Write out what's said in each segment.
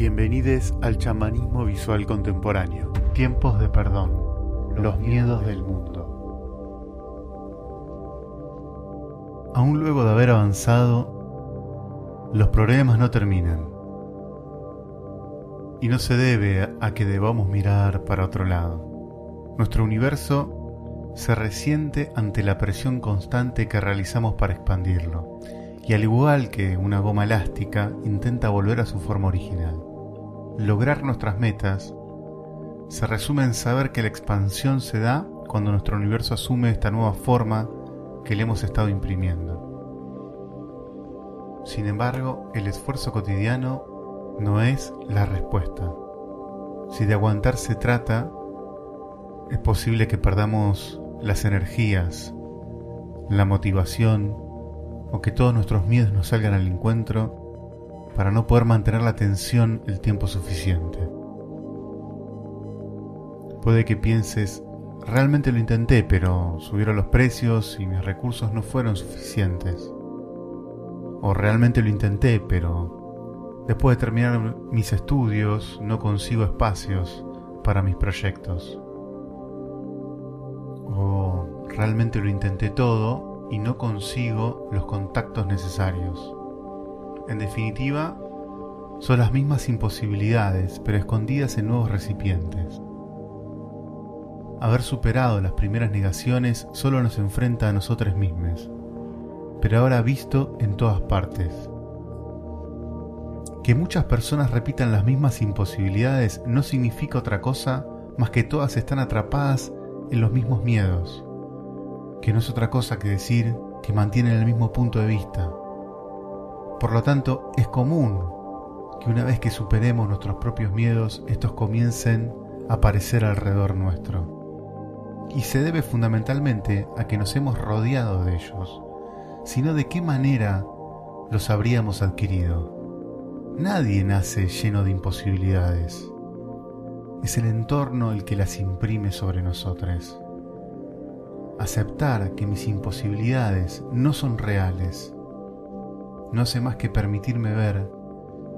Bienvenidos al chamanismo visual contemporáneo. Tiempos de perdón. Los miedos del mundo. Aún luego de haber avanzado, los problemas no terminan. Y no se debe a que debamos mirar para otro lado. Nuestro universo se resiente ante la presión constante que realizamos para expandirlo, y al igual que una goma elástica, intenta volver a su forma original. Lograr nuestras metas se resume en saber que la expansión se da cuando nuestro universo asume esta nueva forma que le hemos estado imprimiendo. Sin embargo, el esfuerzo cotidiano no es la respuesta. Si de aguantar se trata, es posible que perdamos las energías, la motivación o que todos nuestros miedos nos salgan al encuentro para no poder mantener la atención el tiempo suficiente. Puede que pienses, realmente lo intenté, pero subieron los precios y mis recursos no fueron suficientes. O realmente lo intenté, pero después de terminar mis estudios no consigo espacios para mis proyectos. O realmente lo intenté todo y no consigo los contactos necesarios. En definitiva, son las mismas imposibilidades, pero escondidas en nuevos recipientes. Haber superado las primeras negaciones solo nos enfrenta a nosotros mismos, pero ahora visto en todas partes. Que muchas personas repitan las mismas imposibilidades no significa otra cosa más que todas están atrapadas en los mismos miedos, que no es otra cosa que decir que mantienen el mismo punto de vista. Por lo tanto, es común que una vez que superemos nuestros propios miedos, estos comiencen a aparecer alrededor nuestro y se debe fundamentalmente a que nos hemos rodeado de ellos, sino de qué manera los habríamos adquirido. Nadie nace lleno de imposibilidades. Es el entorno el que las imprime sobre nosotros. Aceptar que mis imposibilidades no son reales no hace más que permitirme ver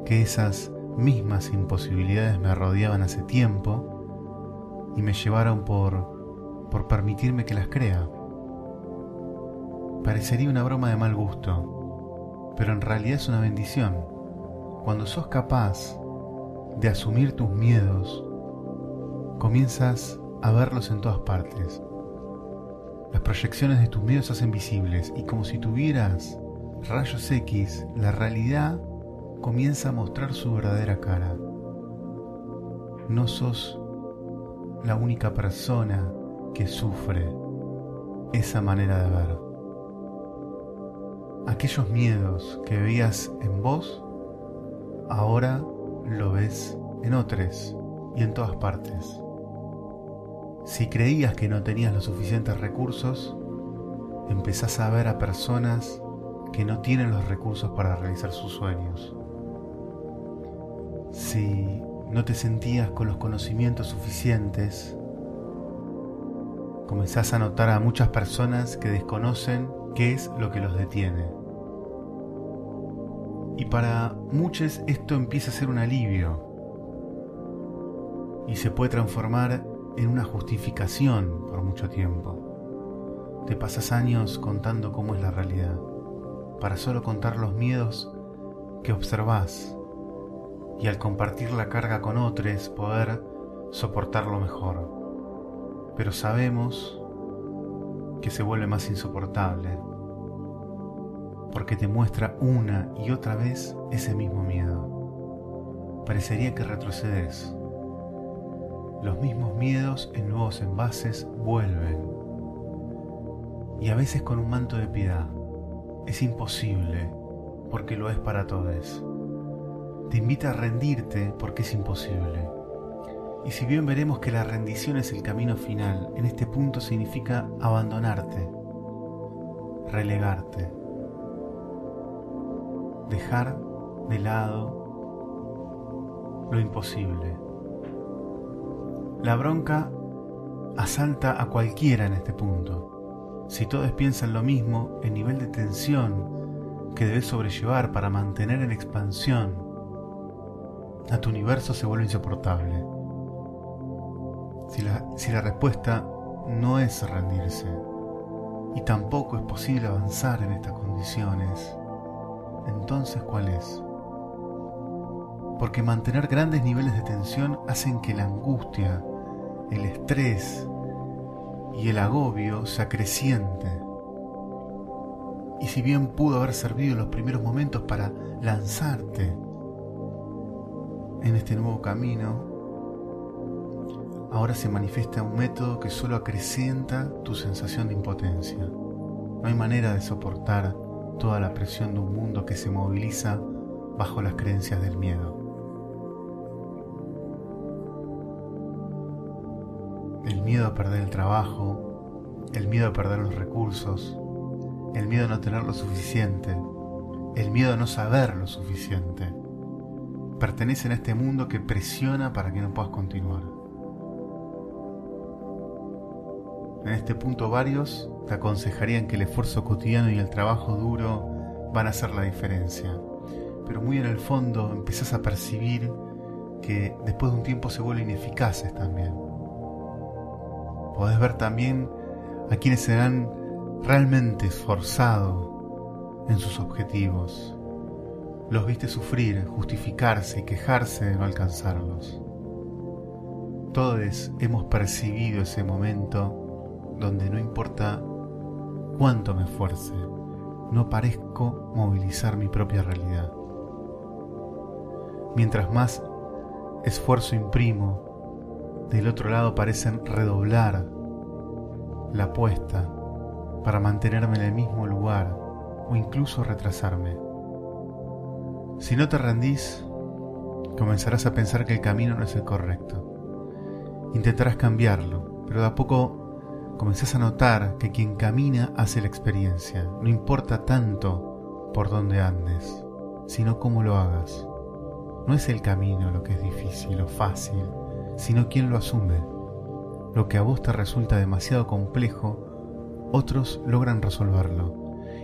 que esas mismas imposibilidades me rodeaban hace tiempo y me llevaron por por permitirme que las crea. Parecería una broma de mal gusto, pero en realidad es una bendición. Cuando sos capaz de asumir tus miedos, comienzas a verlos en todas partes. Las proyecciones de tus miedos se hacen visibles y como si tuvieras rayos X, la realidad comienza a mostrar su verdadera cara. No sos la única persona que sufre esa manera de ver. Aquellos miedos que veías en vos, ahora lo ves en otros y en todas partes. Si creías que no tenías los suficientes recursos, empezás a ver a personas que no tienen los recursos para realizar sus sueños. Si no te sentías con los conocimientos suficientes, comenzás a notar a muchas personas que desconocen qué es lo que los detiene. Y para muchos esto empieza a ser un alivio y se puede transformar en una justificación por mucho tiempo. Te pasas años contando cómo es la realidad, para solo contar los miedos que observás y al compartir la carga con otros poder soportarlo mejor pero sabemos que se vuelve más insoportable, porque te muestra una y otra vez ese mismo miedo. Parecería que retrocedes. Los mismos miedos en nuevos envases vuelven, y a veces con un manto de piedad. Es imposible, porque lo es para todos. Te invita a rendirte porque es imposible y si bien veremos que la rendición es el camino final, en este punto significa abandonarte, relegarte, dejar de lado lo imposible. La bronca asalta a cualquiera en este punto. Si todos piensan lo mismo, el nivel de tensión que debes sobrellevar para mantener en expansión a tu universo se vuelve insoportable. Si la, si la respuesta no es rendirse, y tampoco es posible avanzar en estas condiciones, entonces ¿cuál es? Porque mantener grandes niveles de tensión hacen que la angustia, el estrés y el agobio se acreciente. Y si bien pudo haber servido en los primeros momentos para lanzarte en este nuevo camino, ahora se manifiesta un método que solo acrecienta tu sensación de impotencia. No hay manera de soportar toda la presión de un mundo que se moviliza bajo las creencias del miedo. El miedo a perder el trabajo, el miedo a perder los recursos, el miedo a no tener lo suficiente, el miedo a no saber lo suficiente, pertenecen a este mundo que presiona para que no puedas continuar. En este punto varios te aconsejarían que el esfuerzo cotidiano y el trabajo duro van a hacer la diferencia. Pero muy en el fondo empezás a percibir que después de un tiempo se vuelven ineficaces también. Podés ver también a quienes se han realmente esforzado en sus objetivos. Los viste sufrir, justificarse y quejarse de no alcanzarlos. Todos hemos percibido ese momento donde no importa cuánto me esfuerce, no parezco movilizar mi propia realidad. Mientras más esfuerzo imprimo, del otro lado parecen redoblar la apuesta para mantenerme en el mismo lugar o incluso retrasarme. Si no te rendís, comenzarás a pensar que el camino no es el correcto. Intentarás cambiarlo, pero de a poco comenzás a notar que quien camina hace la experiencia. No importa tanto por dónde andes, sino cómo lo hagas. No es el camino lo que es difícil o fácil, sino quién lo asume. Lo que a vos te resulta demasiado complejo, otros logran resolverlo.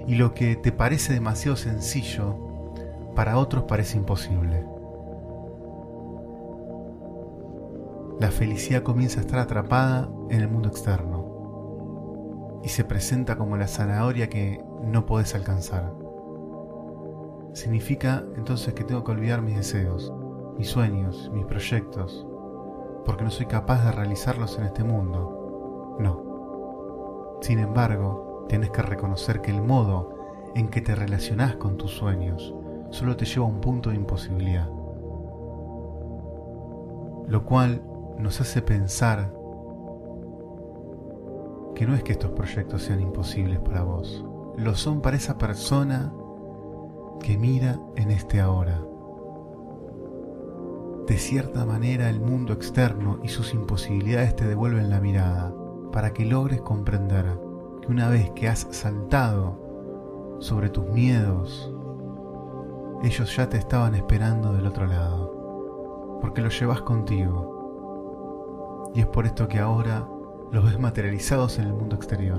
Y lo que te parece demasiado sencillo, para otros parece imposible. La felicidad comienza a estar atrapada en el mundo externo y se presenta como la zanahoria que no podés alcanzar. Significa entonces que tengo que olvidar mis deseos, mis sueños, mis proyectos, porque no soy capaz de realizarlos en este mundo. No. Sin embargo, tienes que reconocer que el modo en que te relacionás con tus sueños solo te lleva a un punto de imposibilidad. Lo cual nos hace pensar que no es que estos proyectos sean imposibles para vos, lo son para esa persona que mira en este ahora. De cierta manera el mundo externo y sus imposibilidades te devuelven la mirada para que logres comprender que una vez que has saltado sobre tus miedos, ellos ya te estaban esperando del otro lado, porque los llevas contigo. Y es por esto que ahora los ves materializados en el mundo exterior.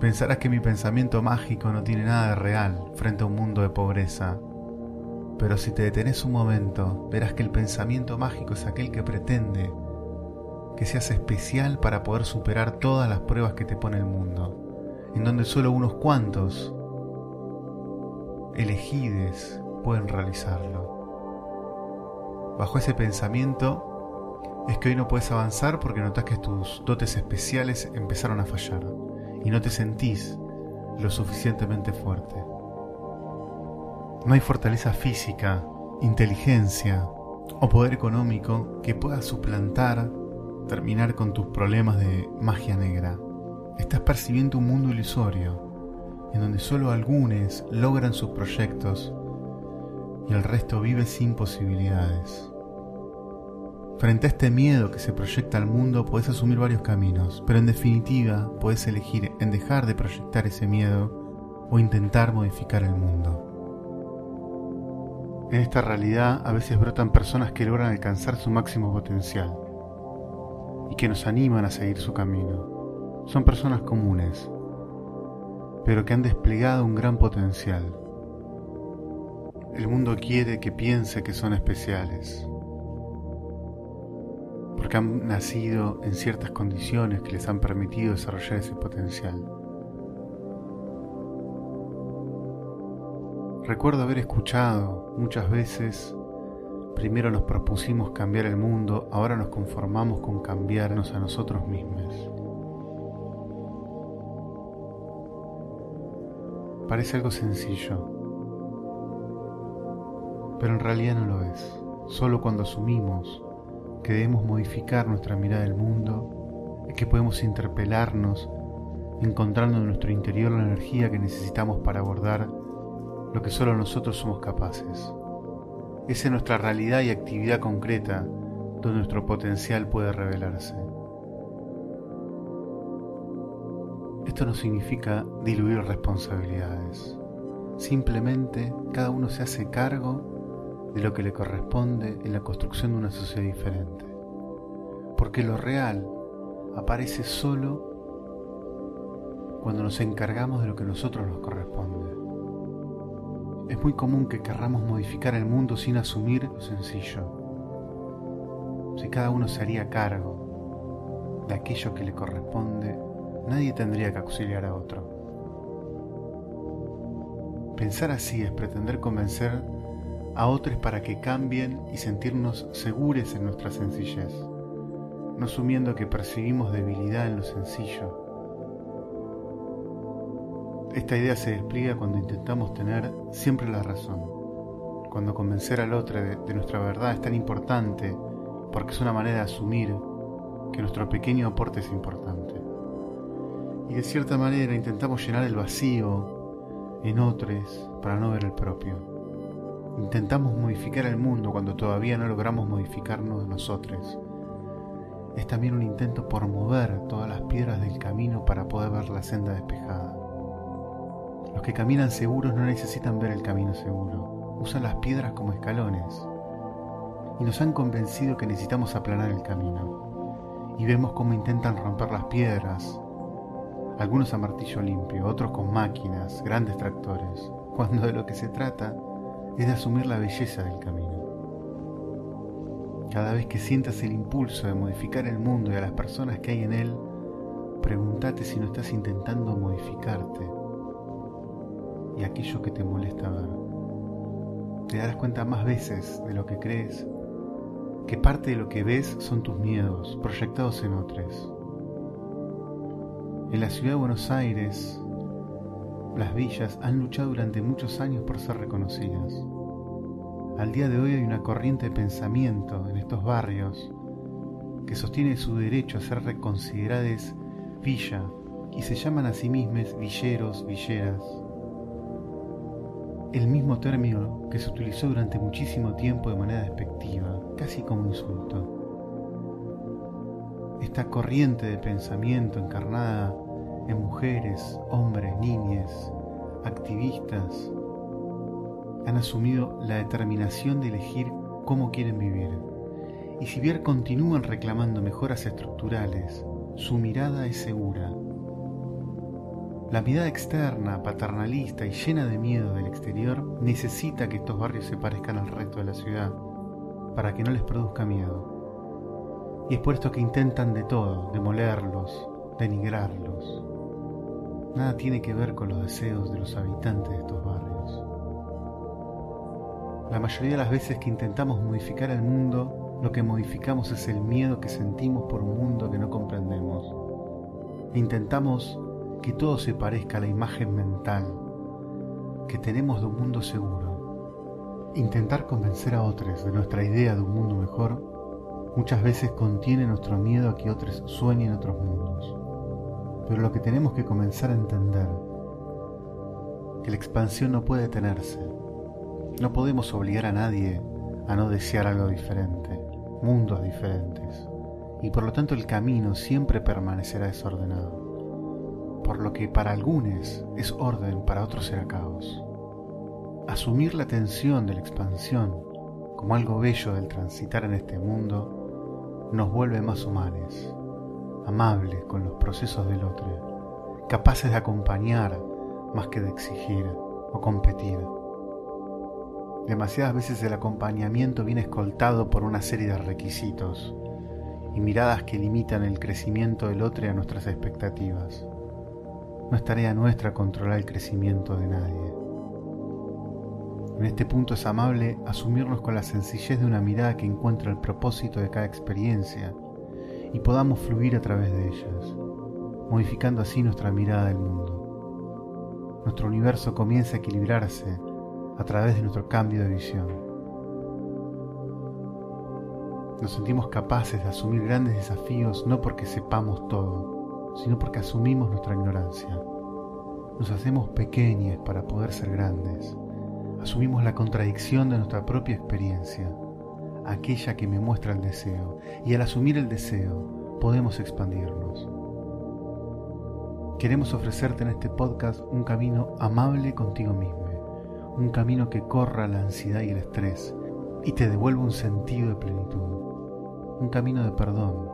Pensarás que mi pensamiento mágico no tiene nada de real frente a un mundo de pobreza, pero si te detenés un momento, verás que el pensamiento mágico es aquel que pretende que seas especial para poder superar todas las pruebas que te pone el mundo, en donde solo unos cuantos elegides pueden realizarlo. Bajo ese pensamiento es que hoy no puedes avanzar porque notas que tus dotes especiales empezaron a fallar y no te sentís lo suficientemente fuerte. No hay fortaleza física, inteligencia o poder económico que pueda suplantar, terminar con tus problemas de magia negra. Estás percibiendo un mundo ilusorio, en donde solo algunos logran sus proyectos y el resto vive sin posibilidades. Frente a este miedo que se proyecta al mundo puedes asumir varios caminos, pero en definitiva puedes elegir en dejar de proyectar ese miedo o intentar modificar el mundo. En esta realidad a veces brotan personas que logran alcanzar su máximo potencial y que nos animan a seguir su camino. Son personas comunes, pero que han desplegado un gran potencial. el mundo quiere que piense que son especiales, porque han nacido en ciertas condiciones que les han permitido desarrollar ese potencial. Recuerdo haber escuchado muchas veces, primero nos propusimos cambiar el mundo, ahora nos conformamos con cambiarnos a nosotros mismos. Parece algo sencillo, pero en realidad no lo es. Solo cuando asumimos que debemos modificar nuestra mirada del mundo es que podemos interpelarnos encontrando en nuestro interior la energía que necesitamos para abordar lo que solo nosotros somos capaces. Es en nuestra realidad y actividad concreta donde nuestro potencial puede revelarse. Esto no significa diluir responsabilidades. Simplemente cada uno se hace cargo de lo que le corresponde en la construcción de una sociedad diferente. Porque lo real aparece solo cuando nos encargamos de lo que nosotros nos corresponde. Es muy común que querramos modificar el mundo sin asumir lo sencillo. Si cada uno se haría cargo de aquello que le corresponde, nadie tendría que auxiliar a otro. Pensar así es pretender convencer a otros para que cambien y sentirnos seguros en nuestra sencillez, no asumiendo que percibimos debilidad en lo sencillo esta idea se despliega cuando intentamos tener siempre la razón, cuando convencer al otro de, nuestra verdad es tan importante porque es una manera de asumir que nuestro pequeño aporte es importante. Y de cierta manera intentamos llenar el vacío en otros para no ver el propio. Intentamos modificar el mundo cuando todavía no logramos modificarnos nosotros. Es también un intento por mover todas las piedras del camino para poder ver la senda despejada. Los que caminan seguros no necesitan ver el camino seguro, usan las piedras como escalones. Y nos han convencido que necesitamos aplanar el camino. Y vemos cómo intentan romper las piedras, algunos a martillo limpio, otros con máquinas, grandes tractores, cuando de lo que se trata es de asumir la belleza del camino. Cada vez que sientas el impulso de modificar el mundo y a las personas que hay en él, pregúntate si no estás intentando modificarte y aquello que te molesta ver. Te darás cuenta más veces de lo que crees que parte de lo que ves son tus miedos proyectados en otros. En la ciudad de Buenos Aires, las villas han luchado durante muchos años por ser reconocidas. Al día de hoy hay una corriente de pensamiento en estos barrios que sostiene su derecho a ser reconsideradas villa y se llaman a sí mismos villeros, villeras el mismo término que se utilizó durante muchísimo tiempo de manera despectiva, casi como insulto. Esta corriente de pensamiento encarnada en mujeres, hombres, niñas, activistas, han asumido la determinación de elegir cómo quieren vivir. Y si bien continúan reclamando mejoras estructurales, su mirada es segura la mirada externa, paternalista y llena de miedo del exterior necesita que estos barrios se parezcan al resto de la ciudad para que no les produzca miedo. Y es por esto que intentan de todo, demolerlos, denigrarlos. Nada tiene que ver con los deseos de los habitantes de estos barrios. La mayoría de las veces que intentamos modificar el mundo, lo que modificamos es el miedo que sentimos por un mundo que no comprendemos. E intentamos que todo se parezca a la imagen mental que tenemos de un mundo seguro. Intentar convencer a otros de nuestra idea de un mundo mejor muchas veces contiene nuestro miedo a que otros sueñen otros mundos. Pero lo que tenemos que comenzar a entender que la expansión no puede detenerse. No podemos obligar a nadie a no desear algo diferente, mundos diferentes, y por lo tanto el camino siempre permanecerá desordenado por lo que para algunos es orden, para otros será caos. Asumir la tensión de la expansión como algo bello del transitar en este mundo nos vuelve más humanos, amables con los procesos del otro, capaces de acompañar más que de exigir o competir. Demasiadas veces el acompañamiento viene escoltado por una serie de requisitos y miradas que limitan el crecimiento del otro a nuestras expectativas. No es tarea nuestra controlar el crecimiento de nadie. En este punto es amable asumirnos con la sencillez de una mirada que encuentra el propósito de cada experiencia y podamos fluir a través de ellas, modificando así nuestra mirada del mundo. Nuestro universo comienza a equilibrarse a través de nuestro cambio de visión. Nos sentimos capaces de asumir grandes desafíos no porque sepamos todo, sino porque asumimos nuestra ignorancia. Nos hacemos pequeños para poder ser grandes asumimos la contradicción de nuestra propia experiencia, aquella que me muestra el deseo, y al asumir el deseo podemos expandirnos. Queremos ofrecerte en este podcast un camino amable contigo mismo, un camino que corra la ansiedad y el estrés y te devuelva un sentido de plenitud, un camino de perdón.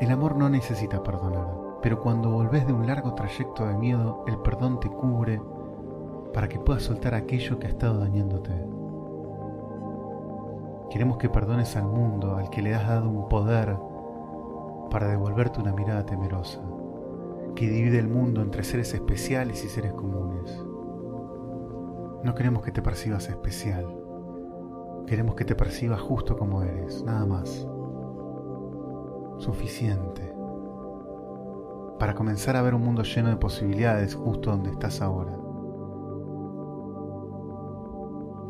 El amor no necesita perdonar, pero cuando volvés de un largo trayecto de miedo, el perdón te cubre para que puedas soltar aquello que ha estado dañándote. Queremos que perdones al mundo al que le has dado un poder para devolverte una mirada temerosa, que divide el mundo entre seres especiales y seres comunes. No queremos que te percibas especial, queremos que te percibas justo como eres, nada más. Suficiente para comenzar a ver un mundo lleno de posibilidades justo donde estás ahora.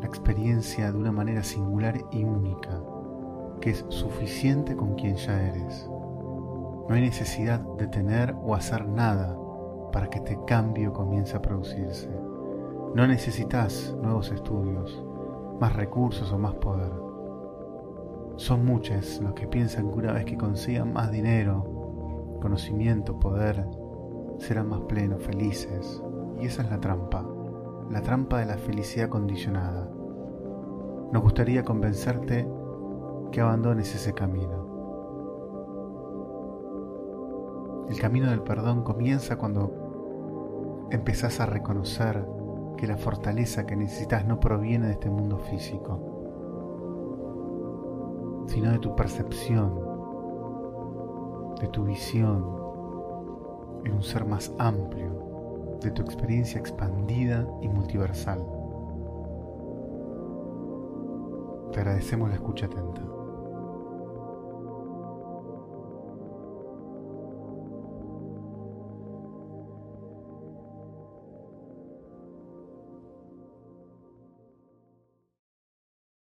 experiencia de una manera singular y única, que es suficiente con quien ya eres. No hay necesidad de tener o hacer nada para que este cambio comience a producirse. No necesitas nuevos estudios, más recursos o más poder. Son muchos los que piensan que una vez que consigan más dinero, conocimiento, poder, serán más plenos, felices. Y esa es la trampa, la trampa de la felicidad condicionada. Nos gustaría convencerte que abandones ese camino. El camino del perdón comienza cuando empezás a reconocer que la fortaleza que necesitas no proviene de este mundo físico, sino de tu percepción, de tu visión en un ser más amplio, de tu experiencia expandida y multiversal. Te agradecemos la escucha atenta.